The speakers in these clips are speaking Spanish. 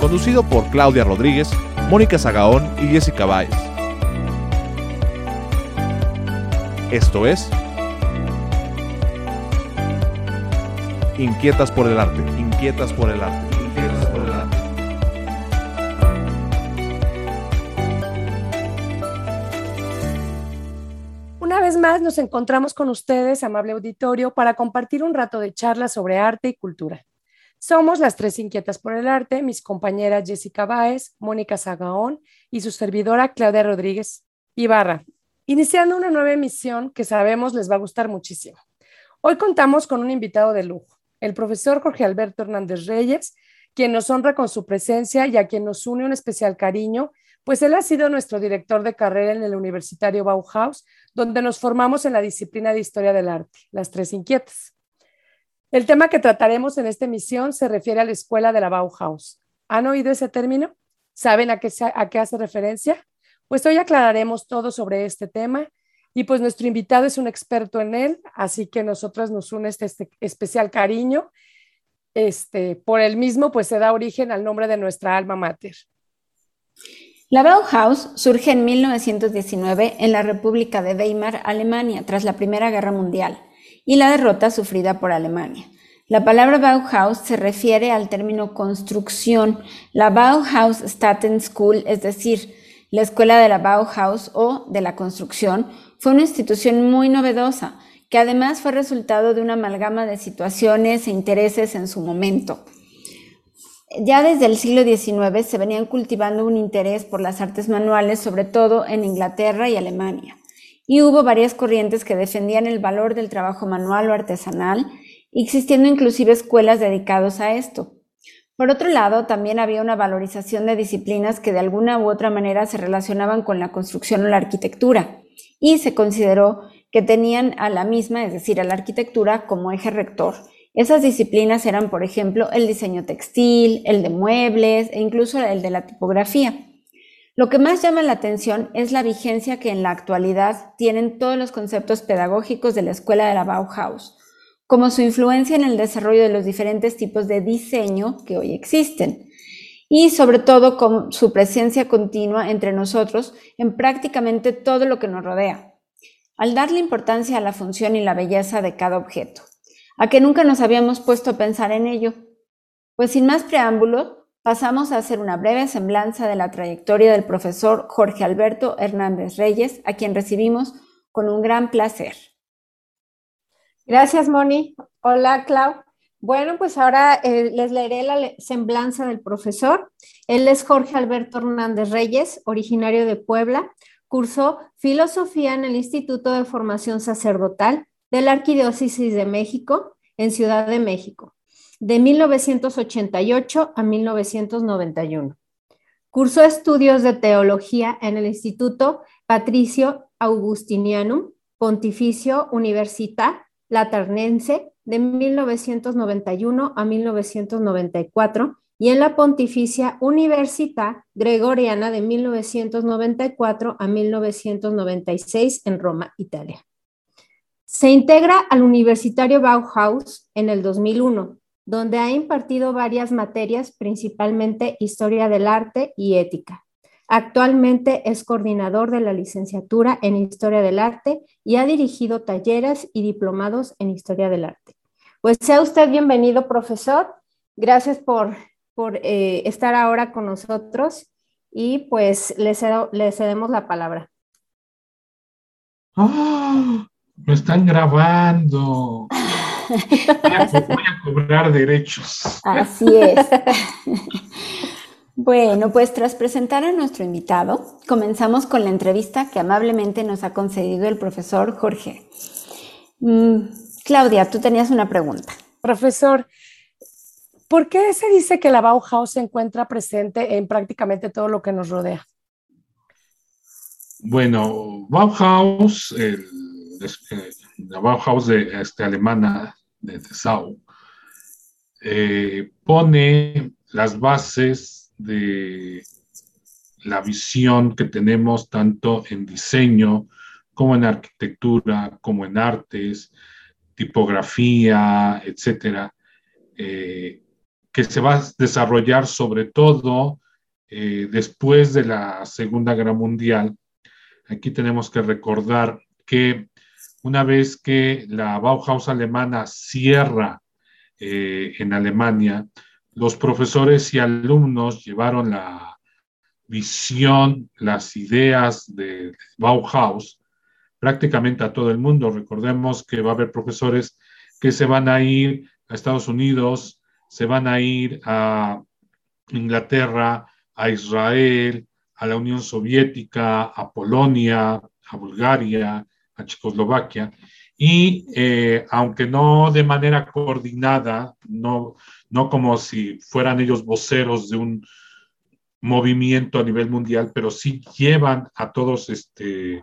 conducido por Claudia Rodríguez, Mónica Zagaón y Jessica Báez. Esto es Inquietas por el arte, inquietas por el arte, inquietas por el arte. Una vez más nos encontramos con ustedes, amable auditorio, para compartir un rato de charla sobre arte y cultura. Somos las tres inquietas por el arte, mis compañeras Jessica Báez, Mónica Zagaón y su servidora Claudia Rodríguez Ibarra, iniciando una nueva emisión que sabemos les va a gustar muchísimo. Hoy contamos con un invitado de lujo, el profesor Jorge Alberto Hernández Reyes, quien nos honra con su presencia y a quien nos une un especial cariño, pues él ha sido nuestro director de carrera en el Universitario Bauhaus, donde nos formamos en la disciplina de Historia del Arte, las tres inquietas. El tema que trataremos en esta emisión se refiere a la escuela de la Bauhaus. ¿Han oído ese término? ¿Saben a qué, a qué hace referencia? Pues hoy aclararemos todo sobre este tema y pues nuestro invitado es un experto en él, así que nosotros nos une este, este especial cariño. Este, por el mismo, pues se da origen al nombre de nuestra alma mater. La Bauhaus surge en 1919 en la República de Weimar, Alemania, tras la Primera Guerra Mundial y la derrota sufrida por Alemania. La palabra Bauhaus se refiere al término construcción. La Bauhaus Staten School, es decir, la escuela de la Bauhaus o de la construcción, fue una institución muy novedosa, que además fue resultado de una amalgama de situaciones e intereses en su momento. Ya desde el siglo XIX se venían cultivando un interés por las artes manuales, sobre todo en Inglaterra y Alemania y hubo varias corrientes que defendían el valor del trabajo manual o artesanal, existiendo inclusive escuelas dedicadas a esto. Por otro lado, también había una valorización de disciplinas que de alguna u otra manera se relacionaban con la construcción o la arquitectura, y se consideró que tenían a la misma, es decir, a la arquitectura, como eje rector. Esas disciplinas eran, por ejemplo, el diseño textil, el de muebles e incluso el de la tipografía. Lo que más llama la atención es la vigencia que en la actualidad tienen todos los conceptos pedagógicos de la escuela de la Bauhaus, como su influencia en el desarrollo de los diferentes tipos de diseño que hoy existen, y sobre todo con su presencia continua entre nosotros en prácticamente todo lo que nos rodea, al darle importancia a la función y la belleza de cada objeto, a que nunca nos habíamos puesto a pensar en ello. Pues sin más preámbulo, pasamos a hacer una breve semblanza de la trayectoria del profesor Jorge Alberto Hernández Reyes, a quien recibimos con un gran placer. Gracias, Moni. Hola, Clau. Bueno, pues ahora eh, les leeré la semblanza del profesor. Él es Jorge Alberto Hernández Reyes, originario de Puebla. Cursó filosofía en el Instituto de Formación Sacerdotal de la Arquidiócesis de México en Ciudad de México de 1988 a 1991. Cursó estudios de teología en el Instituto Patricio Augustinianum Pontificio Università Laternense de 1991 a 1994 y en la Pontificia Università Gregoriana de 1994 a 1996 en Roma, Italia. Se integra al Universitario Bauhaus en el 2001 donde ha impartido varias materias, principalmente Historia del Arte y Ética. Actualmente es coordinador de la licenciatura en Historia del Arte y ha dirigido talleres y diplomados en Historia del Arte. Pues sea usted bienvenido, profesor. Gracias por, por eh, estar ahora con nosotros y pues le, cedemos la palabra. ¡Oh! Me están grabando. Voy a, cobrar derechos. Así es. Bueno, pues tras presentar a nuestro invitado, comenzamos con la entrevista que amablemente nos ha concedido el profesor Jorge. Mm, Claudia, tú tenías una pregunta. Profesor, ¿por qué se dice que la Bauhaus se encuentra presente en prácticamente todo lo que nos rodea? Bueno, Bauhaus, la Bauhaus de, este, alemana de Dessau, eh, pone las bases de la visión que tenemos tanto en diseño como en arquitectura, como en artes, tipografía, etcétera, eh, que se va a desarrollar sobre todo eh, después de la Segunda Guerra Mundial. Aquí tenemos que recordar que una vez que la Bauhaus alemana cierra eh, en Alemania, los profesores y alumnos llevaron la visión, las ideas de Bauhaus prácticamente a todo el mundo. Recordemos que va a haber profesores que se van a ir a Estados Unidos, se van a ir a Inglaterra, a Israel, a la Unión Soviética, a Polonia, a Bulgaria, a Checoslovaquia. Y eh, aunque no de manera coordinada, no, no como si fueran ellos voceros de un movimiento a nivel mundial, pero sí llevan a todos, este,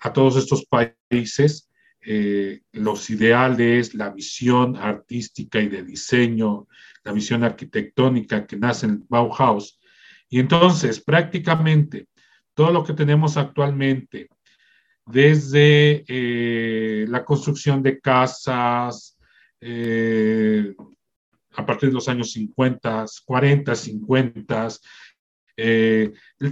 a todos estos países eh, los ideales, la visión artística y de diseño, la visión arquitectónica que nace en Bauhaus. Y entonces, prácticamente, todo lo que tenemos actualmente, desde eh, la construcción de casas, eh, a partir de los años 50, 40, 50,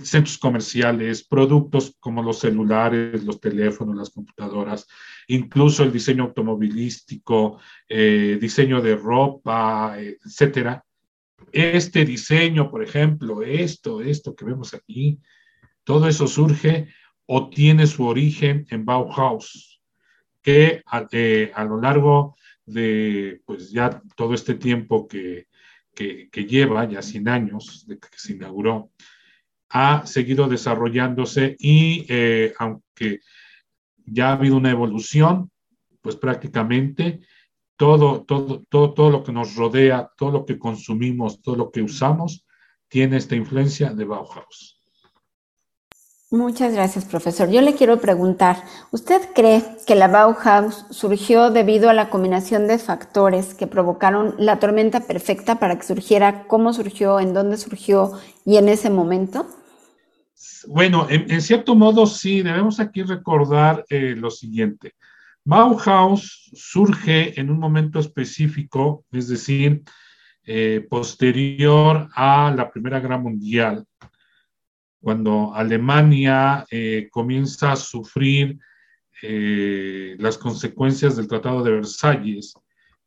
centros comerciales, productos como los celulares, los teléfonos, las computadoras, incluso el diseño automovilístico, eh, diseño de ropa, etcétera. Este diseño, por ejemplo, esto, esto que vemos aquí, todo eso surge o tiene su origen en Bauhaus, que a, eh, a lo largo de pues ya todo este tiempo que, lleva, ya 100 años de que se inauguró, ha seguido desarrollándose y eh, aunque ya ha habido una evolución, pues prácticamente todo, todo, todo, todo lo que nos rodea, todo lo que consumimos, todo lo que usamos, tiene esta influencia de Bauhaus. Muchas gracias, profesor. Yo le quiero preguntar, ¿usted cree que la Bauhaus surgió debido a la combinación de factores que provocaron la tormenta perfecta para que surgiera? ¿Cómo surgió? ¿En dónde surgió? ¿Y en ese momento? Bueno, en, cierto modo sí, debemos aquí recordar eh, lo siguiente. Bauhaus surge en un momento específico, es decir, eh, posterior a la Primera Guerra Mundial cuando Alemania eh, comienza a sufrir eh, las consecuencias del Tratado de Versalles,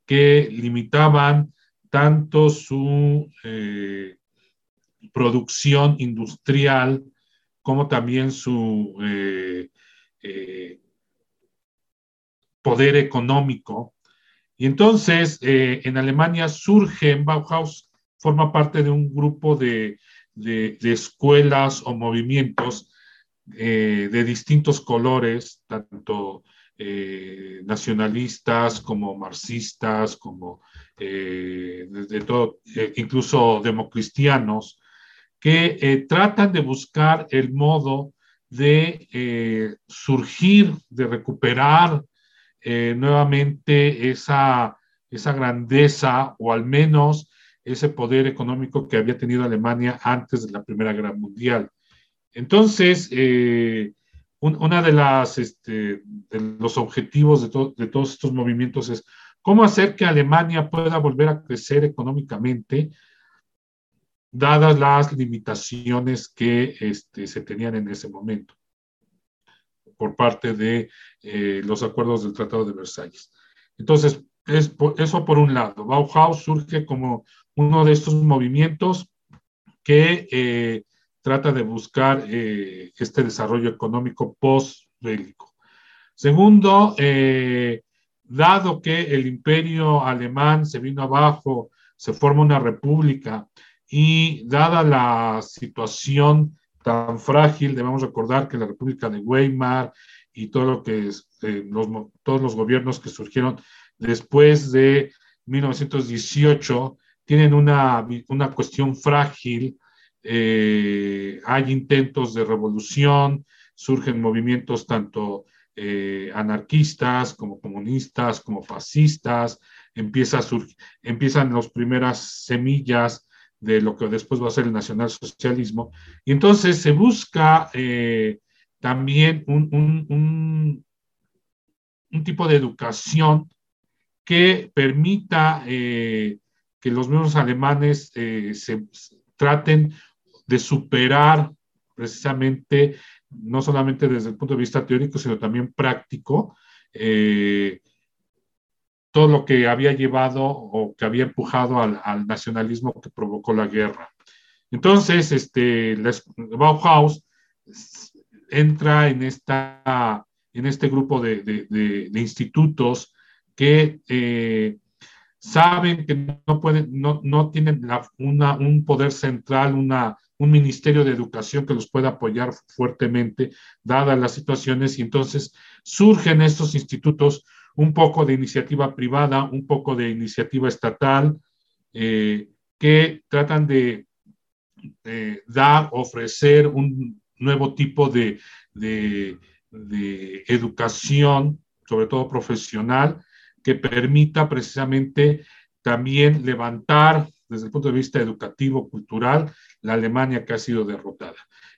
que limitaban tanto su eh, producción industrial como también su poder económico. Y entonces en Alemania surge, en Bauhaus forma parte de un grupo de de, escuelas o movimientos eh, de distintos colores, tanto eh, nacionalistas como marxistas, como eh, todo, incluso democristianos, que tratan de buscar el modo de surgir, de recuperar nuevamente esa, esa grandeza o al menos ese poder económico que había tenido Alemania antes de la Primera Guerra Mundial. Entonces, eh, una de las este, los objetivos de, todos estos movimientos es cómo hacer que Alemania pueda volver a crecer económicamente, dadas las limitaciones que este, se tenían en ese momento por parte de eh, los acuerdos del Tratado de Versalles. Entonces, es eso por un lado. Bauhaus surge como uno de estos movimientos que eh, trata de buscar eh, este desarrollo económico post-bélico. Segundo, eh, dado que el imperio alemán se vino abajo, se forma una república y dada la situación tan frágil, debemos recordar que la República de Weimar y todo lo que es, los, todos los gobiernos que surgieron después de 1918 tienen una, una cuestión frágil, eh, hay intentos de revolución, surgen movimientos tanto eh, anarquistas como comunistas, como fascistas, empieza empiezan las primeras semillas de lo que después va a ser el nacionalsocialismo, y entonces se busca eh, también un, un, un, tipo de educación que permita que los mismos alemanes eh, se traten de superar precisamente, no solamente desde el punto de vista teórico, sino también práctico, eh, todo lo que había llevado o que había empujado al, nacionalismo que provocó la guerra. Entonces, este, Bauhaus entra en, esta, en este grupo de, de institutos que eh, saben que no pueden, no, no tienen una, un poder central, una, un ministerio de educación que los pueda apoyar fuertemente, dadas las situaciones, y entonces surgen estos institutos un poco de iniciativa privada, un poco de iniciativa estatal, eh, que tratan de dar, ofrecer un nuevo tipo de, de, de educación, sobre todo profesional, que permita precisamente también levantar desde el punto de vista educativo, cultural, la Alemania que ha sido derrotada.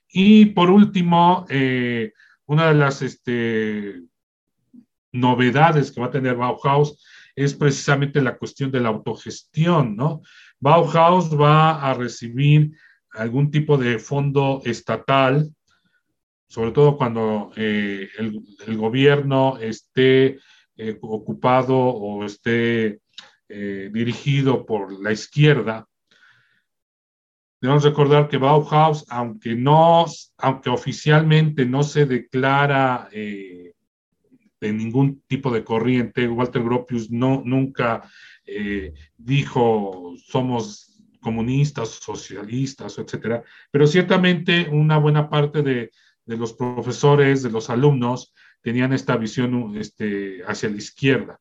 Y por último, eh, una de las este, novedades que va a tener Bauhaus es precisamente la cuestión de la autogestión, ¿no? Bauhaus va a recibir algún tipo de fondo estatal, sobre todo cuando eh, el, el, gobierno esté eh, ocupado o esté eh, dirigido por la izquierda. Debemos recordar que Bauhaus, aunque, no, aunque oficialmente no se declara eh, de ningún tipo de corriente, Walter Gropius no, nunca dijo somos comunistas, socialistas, etcétera, pero ciertamente una buena parte de, de los profesores, de los alumnos, tenían esta visión este, hacia la izquierda.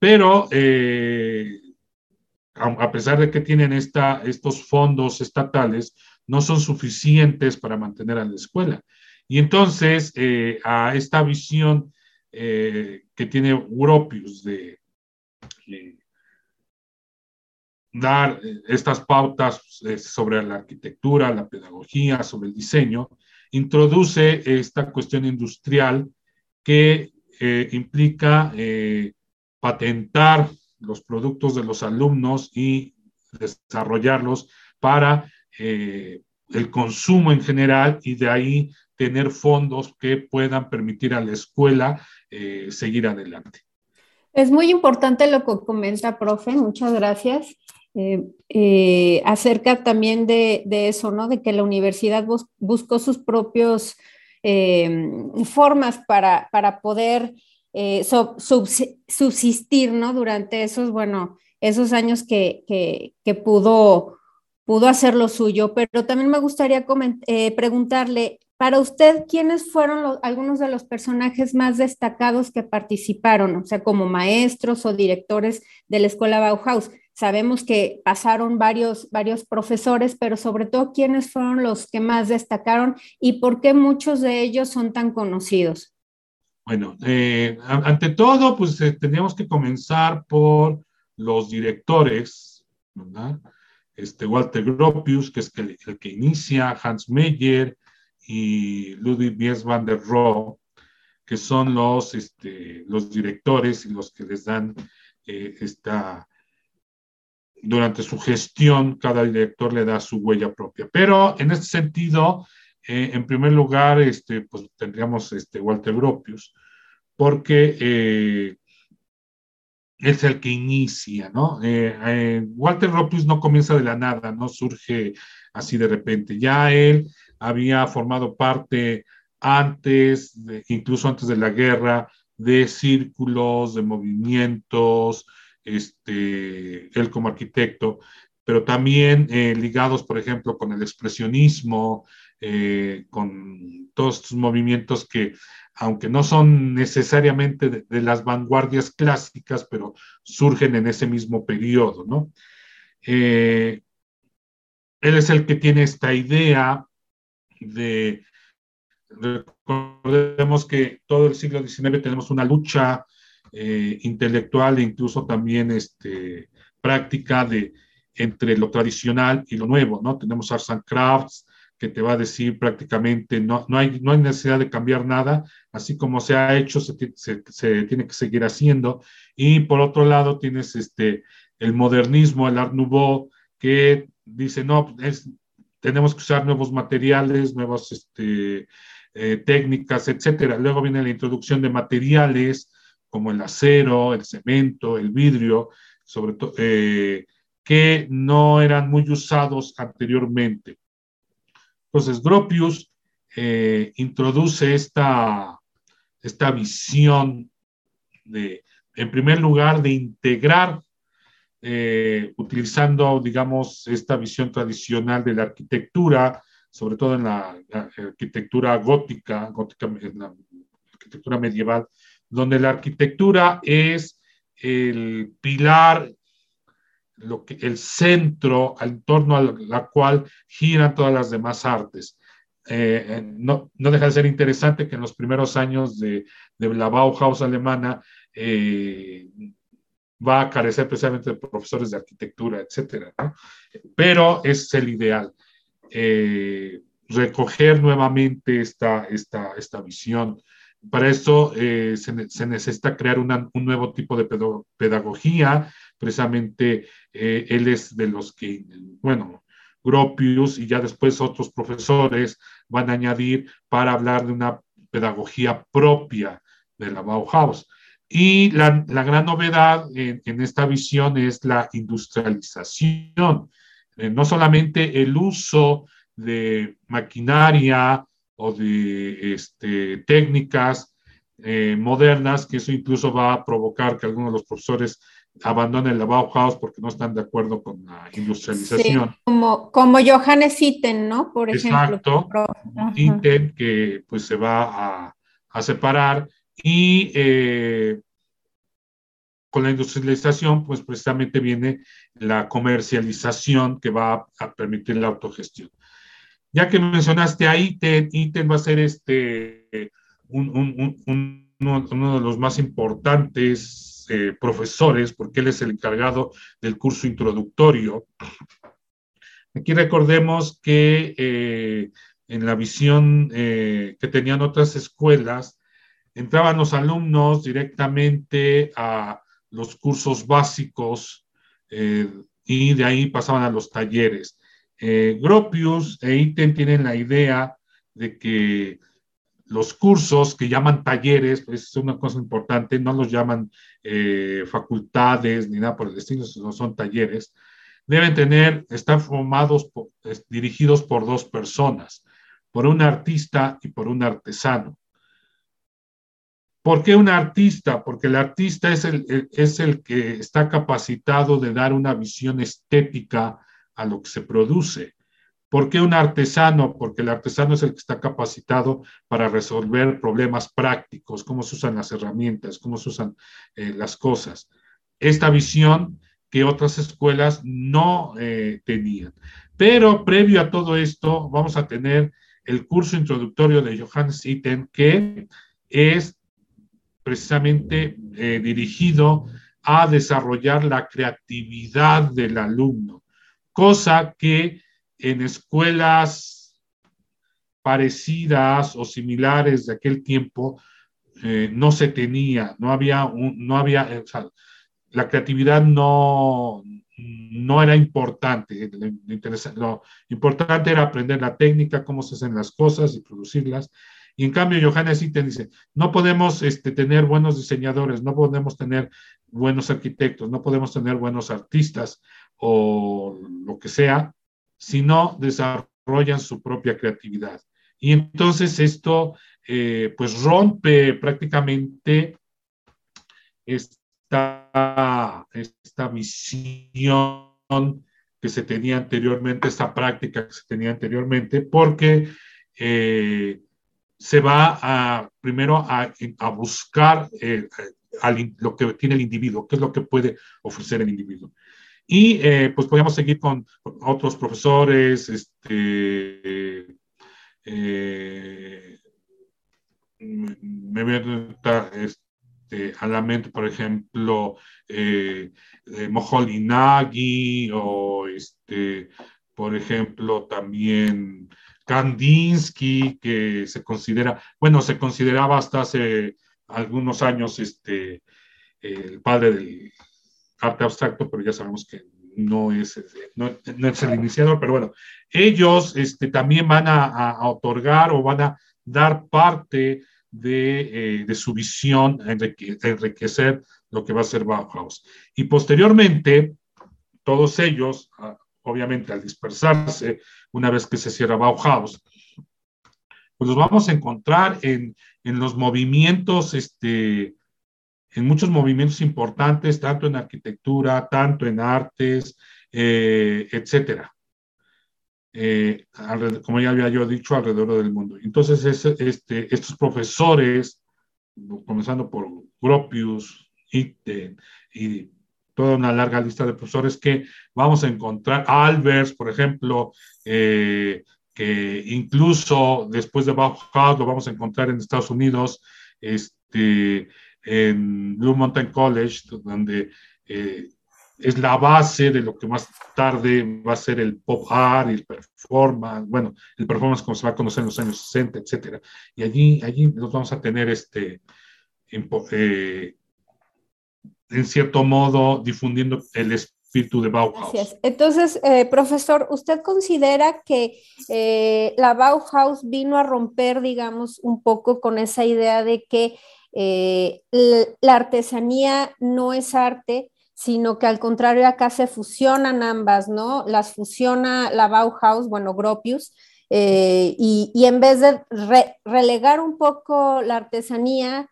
Pero eh, a, pesar de que tienen esta, estos fondos estatales, no son suficientes para mantener a la escuela. Y entonces, eh, a esta visión eh, que tiene Europius de, dar estas pautas sobre la arquitectura, la pedagogía, sobre el diseño, introduce esta cuestión industrial que eh, implica eh, patentar los productos de los alumnos y desarrollarlos para eh, el consumo en general y de ahí tener fondos que puedan permitir a la escuela seguir adelante. Es muy importante lo que comenta, profe, muchas gracias. acerca también de, de, eso, ¿no? De que la universidad buscó sus propios Em, formas para, para poder eh, subsistir, ¿no? Durante esos, bueno, esos años que, que, pudo, pudo hacer lo suyo. Pero también me gustaría eh, preguntarle, para usted, ¿quiénes fueron algunos de los personajes más destacados que participaron, o sea, como maestros o directores de la escuela Bauhaus? Sabemos que pasaron varios, varios profesores, pero sobre todo, ¿quiénes fueron los que más destacaron y por qué muchos de ellos son tan conocidos? Bueno, eh, ante todo, pues eh, que comenzar por los directores, ¿verdad? Este, Walter Gropius, que es el, que inicia, Hans Meyer y Ludwig Mies van der Rohe, que son los, este, los directores y los que les dan eh, esta durante su gestión, cada director le da su huella propia. Pero en este sentido, eh, en primer lugar, este, pues tendríamos este Walter Gropius, porque eh, es el que inicia, ¿no? Eh, Walter Gropius no comienza de la nada, no surge así de repente. Ya él había formado parte antes, incluso antes de la guerra, de círculos, de movimientos, este, él como arquitecto, pero también eh, ligados, por ejemplo, con el expresionismo, con todos estos movimientos que aunque no son necesariamente de, las vanguardias clásicas, pero surgen en ese mismo periodo, ¿no? Eh, él es el que tiene esta idea de, recordemos que todo el siglo XIX tenemos una lucha eh, intelectual e incluso también este, práctica de, entre lo tradicional y lo nuevo, ¿no? Tenemos Arts and Crafts, que te va a decir prácticamente no, no, hay, no hay necesidad de cambiar nada, así como se ha hecho, se, se, tiene que seguir haciendo. Y por otro lado tienes este, el modernismo, el Art Nouveau, que dice, no, es, tenemos que usar nuevos materiales, nuevas este, eh, técnicas, etcétera. Luego viene la introducción de materiales como el acero, el cemento, el vidrio, sobre todo, eh, que no eran muy usados anteriormente. Entonces, Gropius eh, introduce esta, esta visión de, en primer lugar, de integrar, eh, utilizando, digamos, esta visión tradicional de la arquitectura, sobre todo en la, arquitectura gótica, gótica, en la arquitectura medieval, donde la arquitectura es el pilar lo que, el centro al torno a la cual giran todas las demás artes. Eh, eh, no, no, deja de ser interesante que en los primeros años de, la Bauhaus alemana eh, va a carecer precisamente de profesores de arquitectura, etcétera, Pero es el ideal. recoger nuevamente esta, esta, esta visión. Para eso se, se, necesita crear un nuevo tipo de pedagogía precisamente eh, él es de los que, bueno, Gropius y ya después otros profesores van a añadir para hablar de una pedagogía propia de la Bauhaus. Y la, gran novedad en, esta visión es la industrialización, eh, no solamente el uso de maquinaria o de este, técnicas eh, modernas, que eso incluso va a provocar que algunos de los profesores abandonen la Bauhaus porque no están de acuerdo con la industrialización. como, como Johannes Itten, ¿no? Por ejemplo. Exacto. Itten que pues se va a, a separar y eh, con la industrialización pues precisamente viene la comercialización que va a permitir la autogestión. Ya que mencionaste a Itten, Itten va a ser este, un, un, un, uno de los más importantes eh, profesores, porque él es el encargado del curso introductorio. Aquí recordemos que eh, en la visión eh, que tenían otras escuelas, entraban los alumnos directamente a los cursos básicos y de ahí pasaban a los talleres. Gropius e Iten tienen la idea de que los cursos que llaman talleres, pues es una cosa importante, no los llaman eh, facultades ni nada por el estilo, sino son talleres, deben tener, están formados, dirigidos por dos personas, por un artista y por un artesano. ¿Por qué un artista? Porque el artista es el, es el que está capacitado de dar una visión estética a lo que se produce. ¿Por qué un artesano? Porque el artesano es el que está capacitado para resolver problemas prácticos, cómo se usan las herramientas, cómo se usan eh, las cosas. Esta visión que otras escuelas no eh, tenían. Pero previo a todo esto, vamos a tener el curso introductorio de Johannes Itten, que es precisamente eh, dirigido a desarrollar la creatividad del alumno, cosa que en escuelas parecidas o similares de aquel tiempo eh, no se tenía, no había, no había, eh, la creatividad no, no era importante. Lo, importante era aprender la técnica, cómo se hacen las cosas y producirlas. Y en cambio, Johannes Itten dice, no podemos este, tener buenos diseñadores, no podemos tener buenos arquitectos, no podemos tener buenos artistas o lo que sea, si no desarrollan su propia creatividad. Y entonces esto eh, pues rompe prácticamente esta, esta visión que se tenía anteriormente, esta práctica que se tenía anteriormente, porque eh, se va a, primero a, buscar eh, lo que tiene el individuo, qué es lo que puede ofrecer el individuo. Y eh, pues podríamos seguir con otros profesores, este, me voy a este, a la mente, por ejemplo, eh, eh Moholy-Nagy o, este, por ejemplo, también Kandinsky, que se considera, bueno, se consideraba hasta hace algunos años este, el padre del arte abstracto, pero ya sabemos que no es, no, es el iniciador, pero bueno, ellos este, también van a, a, otorgar o van a dar parte de, eh, de su visión, enriquecer lo que va a ser Bauhaus. Y posteriormente, todos ellos, obviamente al dispersarse, una vez que se cierra Bauhaus, pues los vamos a encontrar en, en los movimientos, este, en muchos movimientos importantes, tanto en arquitectura, tanto en artes, eh, etcétera. Eh, como ya había yo dicho, alrededor del mundo. Entonces, este, estos profesores, comenzando por Gropius, Itten y toda una larga lista de profesores que vamos a encontrar, Albers, por ejemplo, eh, que incluso después de Bauhaus lo vamos a encontrar en Estados Unidos, este, en Blue Mountain College, donde eh, es la base de lo que más tarde va a ser el pop art y el performance, bueno, el performance como se va a conocer en los años 60, etcétera. Y allí, allí nos vamos a tener este, eh, en cierto modo, difundiendo el espíritu de Bauhaus. Gracias. Entonces, eh, profesor, ¿usted considera que eh, la Bauhaus vino a romper, digamos, un poco con esa idea de que la artesanía no es arte, sino que al contrario acá se fusionan ambas, ¿no? Las fusiona la Bauhaus, bueno, Gropius, eh, y, en vez de relegar un poco la artesanía,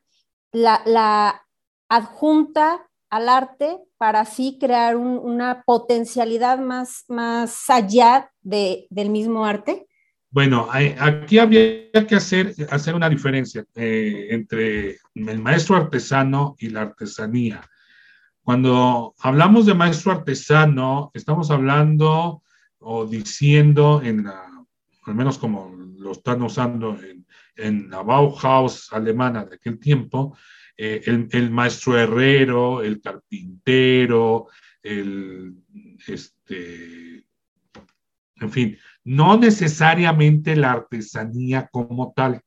la, adjunta al arte para así crear una potencialidad más, más allá del mismo arte? Bueno, aquí habría que hacer, hacer una diferencia eh, entre el maestro artesano y la artesanía. Cuando hablamos de maestro artesano, estamos hablando o diciendo, en la, al menos como lo están usando en, la Bauhaus alemana de aquel tiempo, eh, el, maestro herrero, el carpintero, el, este, en fin, no necesariamente la artesanía como tal,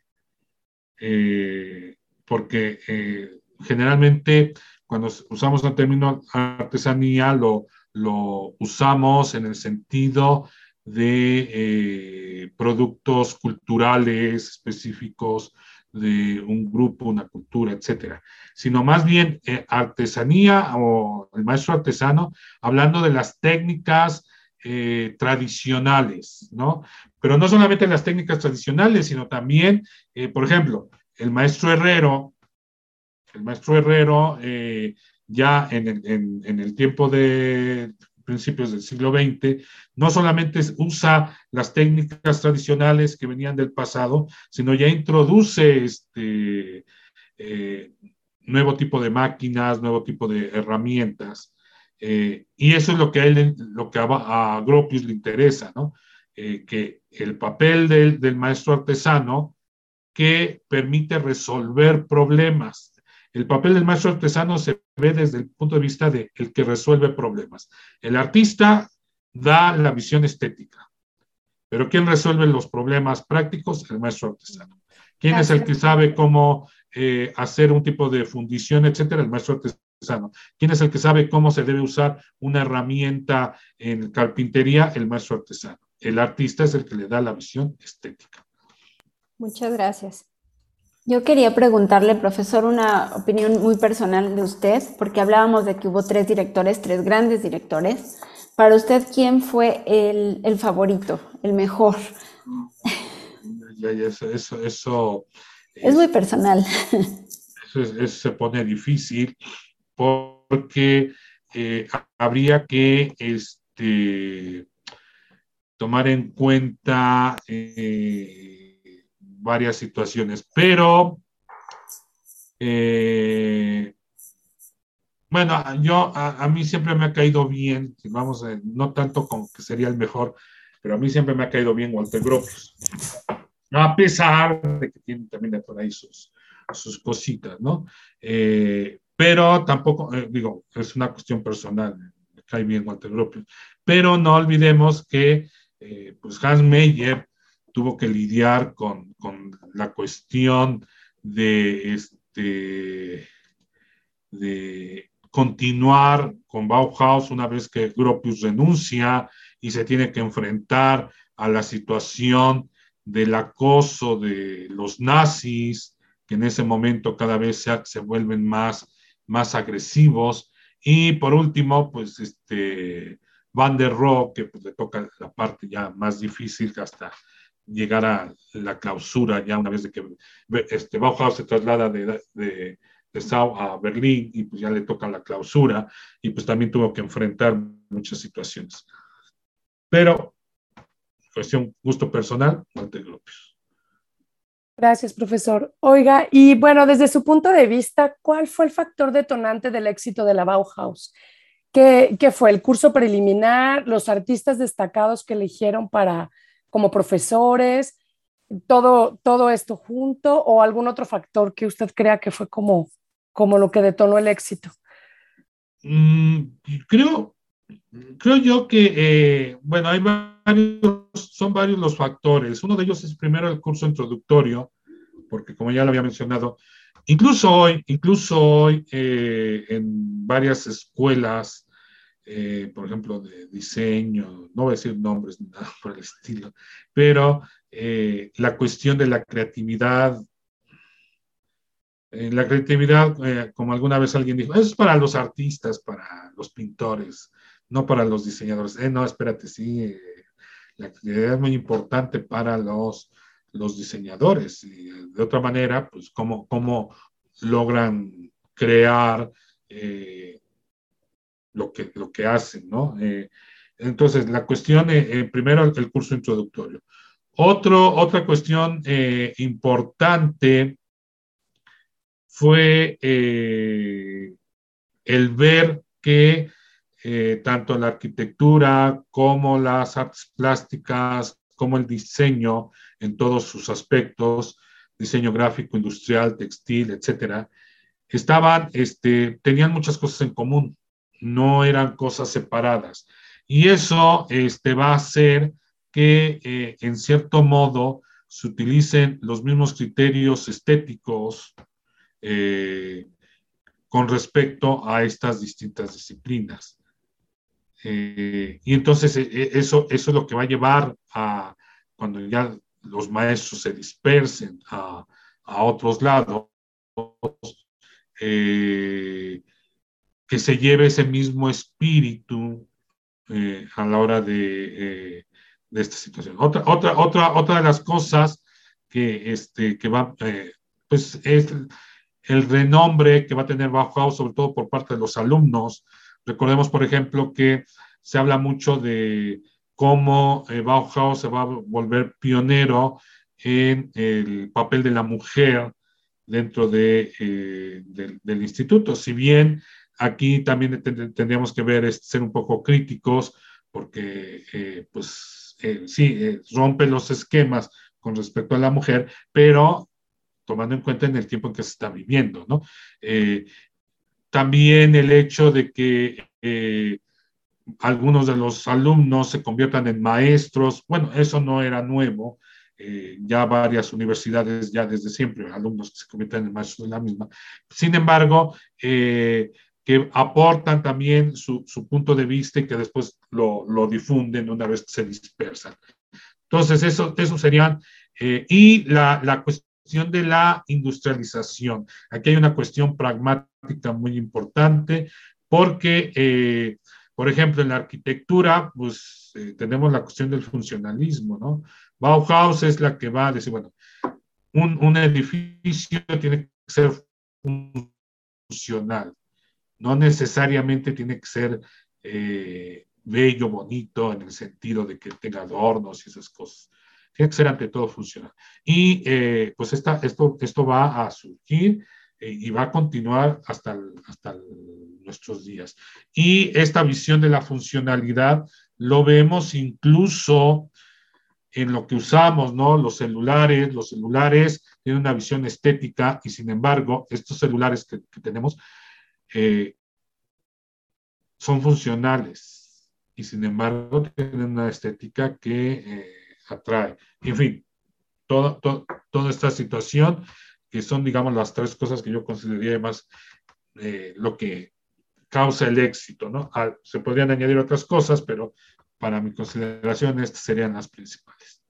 eh, porque eh, generalmente cuando usamos el término artesanía, lo, lo usamos en el sentido de eh, productos culturales específicos de un grupo, una cultura, etcétera, sino más bien artesanía o el maestro artesano, hablando de las técnicas eh, tradicionales, ¿no? Pero no solamente las técnicas tradicionales, sino también, por ejemplo, el maestro herrero el maestro Herrero eh, ya en el, tiempo de principios del siglo XX, no solamente usa las técnicas tradicionales que venían del pasado, sino ya introduce este eh, nuevo tipo de máquinas, nuevo tipo de herramientas. Eh, y eso es lo que a, él, lo que a, Gropius le interesa, ¿no? que el papel del, del maestro artesano que permite resolver problemas el papel del maestro artesano se ve desde el punto de vista de el que resuelve problemas. El artista da la visión estética, pero ¿quién resuelve los problemas prácticos? El maestro artesano. ¿Quién es el que sabe cómo eh, hacer un tipo de fundición, etcétera? El maestro artesano. ¿Quién es el que sabe cómo se debe usar una herramienta en carpintería? El maestro artesano. El artista es el que le da la visión estética. Muchas gracias. Yo quería preguntarle, profesor, una opinión muy personal de usted, porque hablábamos de que hubo tres directores, tres grandes directores. Para usted, ¿quién fue el, favorito, el mejor? eso, eso, es, muy personal. Eso, se pone difícil porque eh, habría que este, tomar en cuenta eh, varias situaciones, pero eh, bueno, yo a, mí siempre me ha caído bien, vamos, no tanto como que sería el mejor, pero a mí siempre me ha caído bien Walter Gropius, a pesar de que tiene también por ahí sus, cositas, ¿no? Eh, pero tampoco, digo, es una cuestión personal, me cae bien Walter Gropius, pero no olvidemos que eh, pues Hans Meyer tuvo que lidiar con, la cuestión de, este, de continuar con Bauhaus una vez que Gropius renuncia y se tiene que enfrentar a la situación del acoso de los nazis, que en ese momento cada vez se, se vuelven más, más agresivos. Y por último, pues este, Van der Rohe, que pues, le toca la parte ya más difícil hasta llegar a la clausura, ya una vez de que este, Bauhaus se traslada de, de, de Sau a Berlín y pues ya le toca la clausura y pues también tuvo que enfrentar muchas situaciones. Pero, cuestión gusto personal, Walter Gropius. Gracias, profesor. Oiga, y bueno, desde su punto de vista, ¿cuál fue el factor detonante del éxito de la Bauhaus? ¿Qué, fue el curso preliminar, los artistas destacados que eligieron para como profesores, todo, todo esto junto o algún otro factor que usted crea que fue como, como lo que detonó el éxito? Mm, creo, creo yo que, eh, bueno, hay varios, son varios los factores. Uno de ellos es primero el curso introductorio, porque como ya lo había mencionado, incluso hoy, incluso hoy eh, en varias escuelas eh, por ejemplo, de diseño, no voy a decir nombres ni nada por el estilo, pero la cuestión de la creatividad, la creatividad, como alguna vez alguien dijo, es para los artistas, para los pintores, no para los diseñadores. no, espérate, sí, la creatividad es muy importante para los, los diseñadores. Y de otra manera, pues, cómo, cómo logran crear lo que, lo que hacen, ¿no? Eh, entonces, la cuestión, eh, eh, primero el curso introductorio. Otro, otra cuestión importante fue el ver que tanto la arquitectura como las artes plásticas, como el diseño en todos sus aspectos, diseño gráfico, industrial, textil, etcétera, estaban, este, tenían muchas cosas en común no eran cosas separadas. Y eso este, va a hacer que, eh, en cierto modo, se utilicen los mismos criterios estéticos eh, con respecto a estas distintas disciplinas. Eh, y entonces eso, eso es lo que va a llevar a, cuando ya los maestros se dispersen a, a otros lados, eh, que se lleve ese mismo espíritu eh, a la hora de, eh, de, esta situación. Otra, otra, otra, otra de las cosas que, este, que va, eh, pues es el renombre que va a tener Bauhaus, sobre todo por parte de los alumnos. Recordemos, por ejemplo, que se habla mucho de cómo Bauhaus se va a volver pionero en el papel de la mujer dentro de, del instituto. Si bien aquí también tendríamos que ver, es ser un poco críticos, porque eh, pues eh, sí, eh, rompe los esquemas con respecto a la mujer, pero tomando en cuenta en el tiempo en que se está viviendo, ¿no? También el hecho de que algunos de los alumnos se conviertan en maestros, bueno, eso no era nuevo, ya varias universidades, ya desde siempre, alumnos que se convierten en maestros de la misma. Sin embargo, eh, que aportan también su, su, punto de vista y que después lo, lo, difunden una vez que se dispersan. Entonces, eso, eso serían, eh, y la, la, cuestión de la industrialización. Aquí hay una cuestión pragmática muy importante porque, eh, por ejemplo, en la arquitectura, pues eh, tenemos la cuestión del funcionalismo, ¿no? Bauhaus es la que va a decir, bueno, un, un edificio tiene que ser funcional, no necesariamente tiene que ser eh, bello, bonito, en el sentido de que tenga adornos y esas cosas. Tiene que ser ante todo funcional. Y eh, pues esta, esto, esto va a surgir eh, y va a continuar hasta, hasta nuestros días. Y esta visión de la funcionalidad lo vemos incluso en lo que usamos, ¿no? Los celulares, los celulares tienen una visión estética y sin embargo, estos celulares que, tenemos eh, son funcionales y sin embargo tienen una estética que eh, atrae. En fin, toda esta situación que son, digamos, las tres cosas que yo consideraría más eh, lo que causa el éxito, ¿no? Ah, se podrían añadir otras cosas, pero para mi consideración estas serían las principales.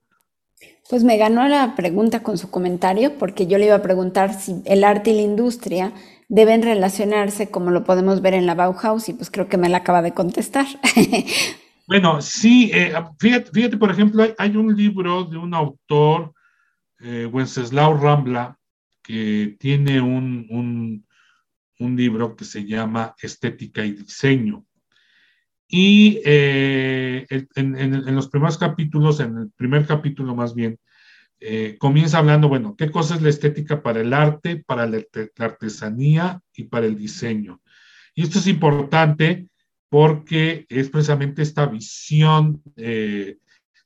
Pues me ganó la pregunta con su comentario, porque yo le iba a preguntar si el arte y la industria deben relacionarse como lo podemos ver en la Bauhaus, y pues creo que me la acaba de contestar. Bueno, sí, eh, fíjate, por ejemplo, hay, un libro de un autor, eh, Wenceslao Rambla, que tiene un, un, libro que se llama Estética y Diseño. Y eh, en, los primeros capítulos, en el primer capítulo más bien, comienza hablando, bueno, ¿qué cosa es la estética para el arte, para la, artesanía y para el diseño? Y esto es importante porque es precisamente esta visión eh,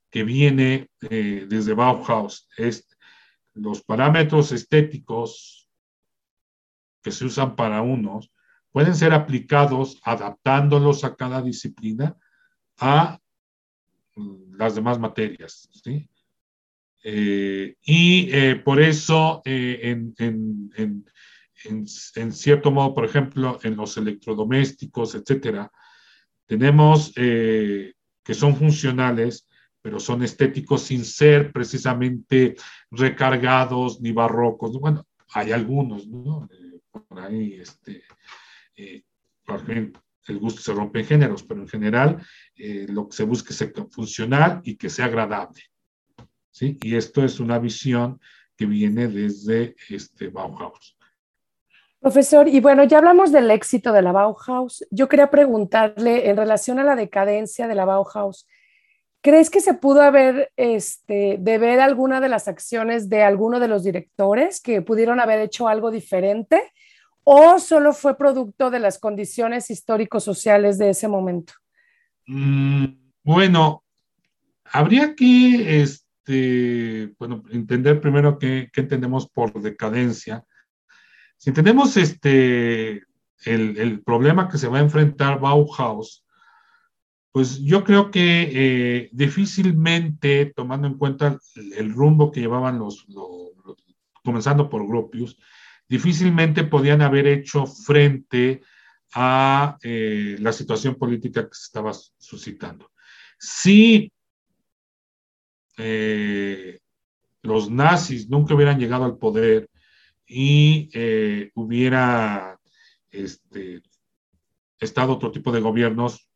que viene desde Bauhaus, es los parámetros estéticos que se usan para unos pueden ser aplicados adaptándolos a cada disciplina a las demás materias. ¿sí? Eh, y eh, por eso, eh, en, en, en, en, cierto modo, por ejemplo, en los electrodomésticos, etcétera, tenemos que son funcionales, pero son estéticos sin ser precisamente recargados ni barrocos. Bueno, hay algunos, ¿no? por ahí, este, eh, el gusto se rompe en géneros, pero en general eh, lo que se busca es funcional y que sea agradable. ¿sí? Y esto es una visión que viene desde este Bauhaus. Profesor, y bueno, ya hablamos del éxito de la Bauhaus. Yo quería preguntarle en relación a la decadencia de la Bauhaus, ¿crees que se pudo haber, este, de ver alguna de las acciones de alguno de los directores que pudieron haber hecho algo diferente? o solo fue producto de las condiciones históricos-sociales de ese momento? Mm, bueno, habría que este, bueno, entender primero qué, entendemos por decadencia. Si entendemos este, el, problema que se va a enfrentar Bauhaus, pues yo creo que eh, difícilmente, tomando en cuenta el, rumbo que llevaban los, comenzando por Gropius, difícilmente podían haber hecho frente a eh, la situación política que se estaba suscitando. Si eh, los nazis nunca hubieran llegado al poder y eh, hubiera este, estado otro tipo de gobiernos,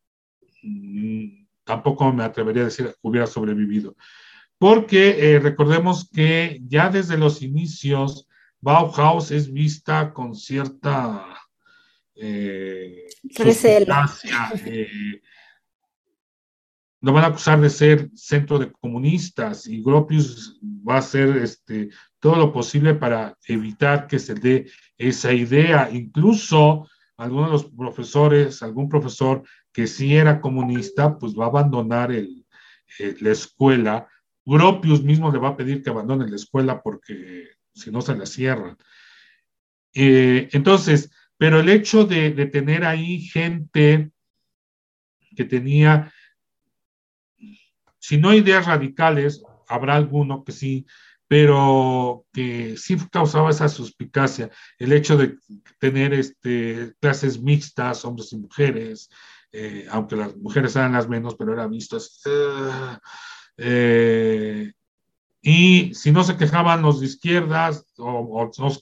mm, tampoco me atrevería a decir hubiera sobrevivido. Porque recordemos que ya desde los inicios Bauhaus es vista con cierta eh, eh, lo van a acusar de ser centro de comunistas y Gropius va a hacer este, todo lo posible para evitar que se dé esa idea. Incluso algunos de los profesores, algún profesor que sí era comunista, pues va a abandonar el, eh, la escuela. Gropius mismo le va a pedir que abandone la escuela porque si no se la cierran. Eh, entonces, pero el hecho de, tener ahí gente que tenía, si no ideas radicales, habrá alguno que sí, pero que sí causaba esa suspicacia, el hecho de tener este, clases mixtas, hombres y mujeres, eh, aunque las mujeres eran las menos, pero eran vistas. Uh, eh, y si no se quejaban los de izquierdas o, o no se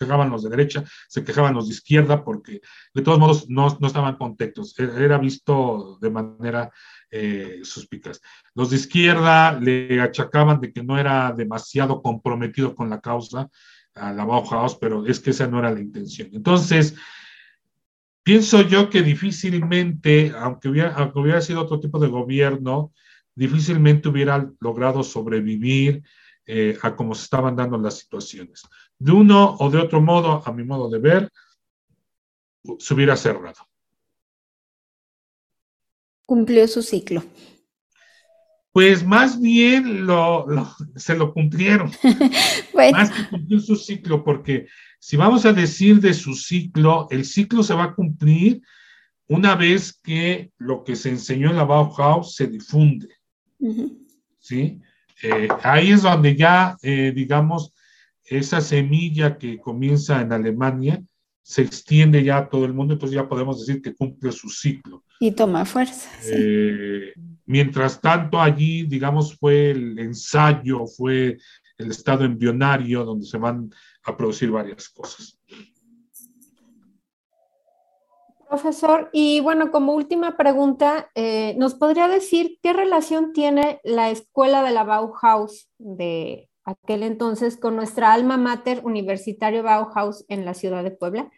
quejaban los de derecha, se quejaban los de izquierda porque de todos modos no, no estaban contentos. E, era visto de manera eh, suspicaz. Los de izquierda le achacaban de que no era demasiado comprometido con la causa a la Bauhaus, pero es que esa no era la intención. Entonces, pienso yo que difícilmente, aunque hubiera, aunque hubiera sido otro tipo de gobierno, difícilmente hubiera logrado sobrevivir eh, a cómo se estaban dando las situaciones. De uno o de otro modo, a mi modo de ver, se hubiera cerrado cumplió su ciclo? Pues más bien lo, se lo cumplieron. Más que cumplir su ciclo, porque si vamos a decir de su ciclo, el ciclo se va a cumplir una vez que lo que se enseñó en la Bauhaus se difunde. ¿Sí? Eh, ahí es donde ya, eh, digamos, esa semilla que comienza en Alemania se extiende ya a todo el mundo, entonces ya podemos decir que cumple su ciclo. Y toma fuerza. Eh, mientras tanto, allí, digamos, fue el ensayo, fue el estado embrionario donde se van a producir varias cosas. Profesor, y bueno, como última pregunta, eh, ¿nos podría decir qué relación tiene la escuela de la Bauhaus de aquel entonces con nuestra alma mater universitario Bauhaus en la ciudad de Puebla?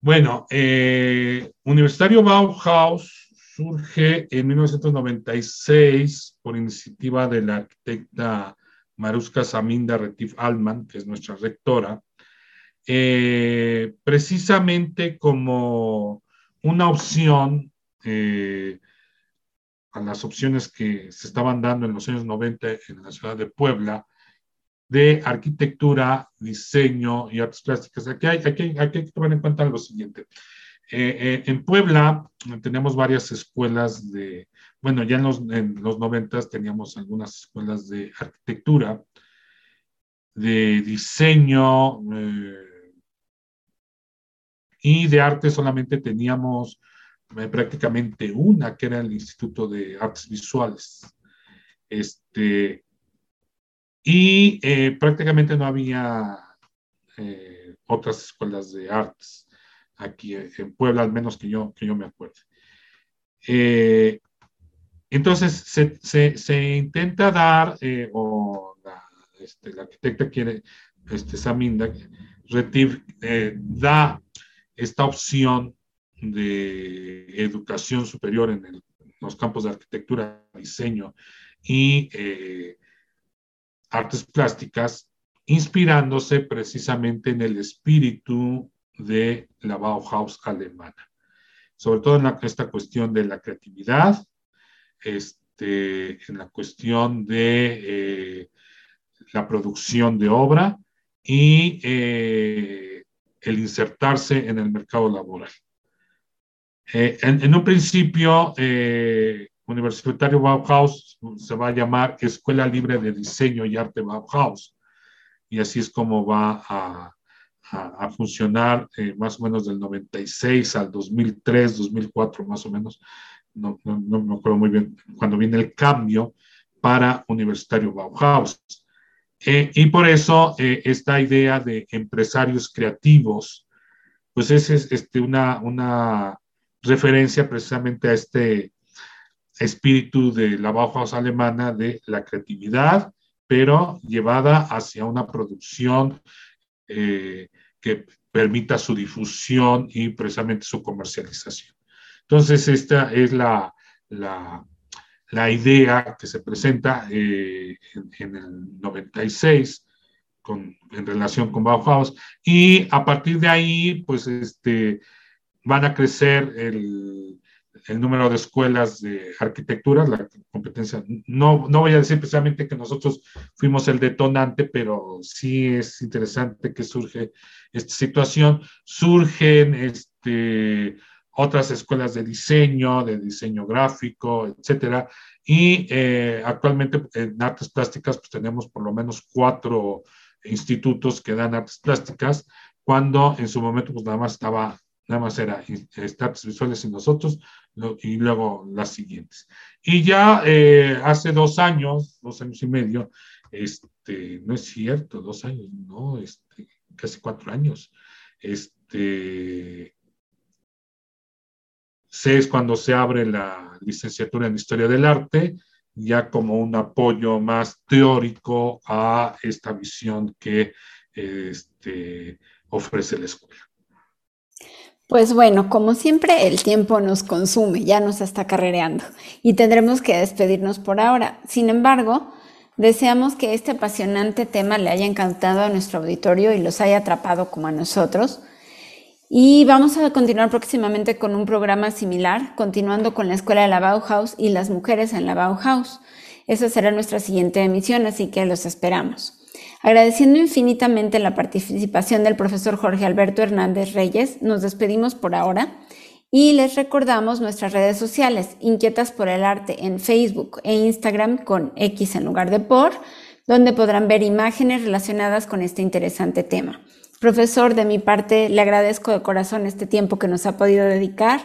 Bueno, eh, Universitario Bauhaus surge en 1996 por iniciativa de la arquitecta Maruska Saminda Retif Alman, que es nuestra rectora, eh, precisamente como una opción a las opciones que se estaban dando en los años 90 en la ciudad de Puebla, de arquitectura, diseño y artes plásticas. Aquí hay, aquí, hay que tomar en cuenta lo siguiente. Eh, eh, en Puebla tenemos varias escuelas de, bueno, ya en los, en los 90 teníamos algunas escuelas de arquitectura, de diseño eh, y de arte solamente teníamos prácticamente una, que era el Instituto de Artes Visuales. Este, y eh, prácticamente no había eh, otras escuelas de artes aquí en Puebla, al menos que yo, que yo me acuerde. Eh, entonces se, se, intenta dar, o la, este, arquitecta quiere, este, Saminda, da esta opción de educación superior en, los campos de arquitectura, diseño y artes plásticas, inspirándose precisamente en el espíritu de la Bauhaus alemana, sobre todo en esta cuestión de la creatividad, este, en la cuestión de eh, la producción de obra y eh, el insertarse en el mercado laboral. Eh, en, un principio, Universitario Bauhaus se va a llamar Escuela Libre de Diseño y Arte Bauhaus. Y así es como va a, funcionar eh, más o menos del 96 al 2003, 2004 más o menos. No, no, no, me acuerdo muy bien cuando viene el cambio para Universitario Bauhaus. Eh, y por eso eh, esta idea de empresarios creativos, pues es, es este, una, una referencia precisamente a este espíritu de la Bauhaus alemana de la creatividad, pero llevada hacia una producción eh, que permita su difusión y precisamente su comercialización. Entonces, esta es la, la, la idea que se presenta eh, en, en, el 96 con, en relación con Bauhaus y a partir de ahí, pues, este, van a crecer el, el número de escuelas de arquitectura, la competencia. No, no voy a decir precisamente que nosotros fuimos el detonante, pero sí es interesante que surge esta situación. Surgen este, otras escuelas de diseño, de diseño gráfico, etcétera. Y eh, actualmente en artes plásticas pues tenemos por lo menos cuatro institutos que dan artes plásticas, cuando en su momento pues nada más estaba nada más era artes visuales y nosotros, y luego las siguientes. Y ya eh, hace dos años, dos años y medio, Este, no es cierto, dos años, no, este, casi cuatro años. Este, C es cuando se abre la licenciatura en Historia del Arte, ya como un apoyo más teórico a esta visión que este, ofrece la escuela. Pues bueno, como siempre, el tiempo nos consume, ya nos está carrereando y tendremos que despedirnos por ahora. Sin embargo, deseamos que este apasionante tema le haya encantado a nuestro auditorio y los haya atrapado como a nosotros. Y vamos a continuar próximamente con un programa similar, continuando con la Escuela de la Bauhaus y las mujeres en la Bauhaus. Esa será nuestra siguiente emisión, así que los esperamos. Agradeciendo infinitamente la participación del profesor Jorge Alberto Hernández Reyes, nos despedimos por ahora y les recordamos nuestras redes sociales, Inquietas por el Arte en Facebook e Instagram con X en lugar de por, donde podrán ver imágenes relacionadas con este interesante tema. Profesor, de mi parte, le agradezco de corazón este tiempo que nos ha podido dedicar.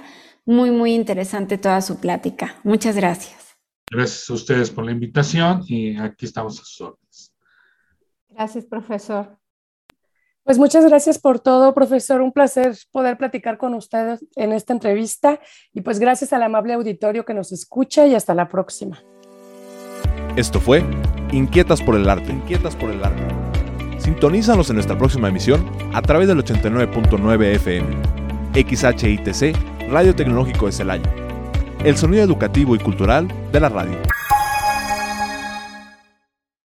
Muy, muy interesante toda su plática. Muchas gracias. Gracias a ustedes por la invitación y aquí estamos a sus órdenes. Gracias, profesor. Pues muchas gracias por todo, profesor. Un placer poder platicar con ustedes en esta entrevista y pues gracias al amable auditorio que nos escucha y hasta la próxima. Esto fue Inquietas por el Arte. Inquietas por el Arte Sintonízanos en nuestra próxima emisión a través del 89.9 FM, XHITC, Radio Tecnológico de Celaya. El sonido educativo y cultural de la radio.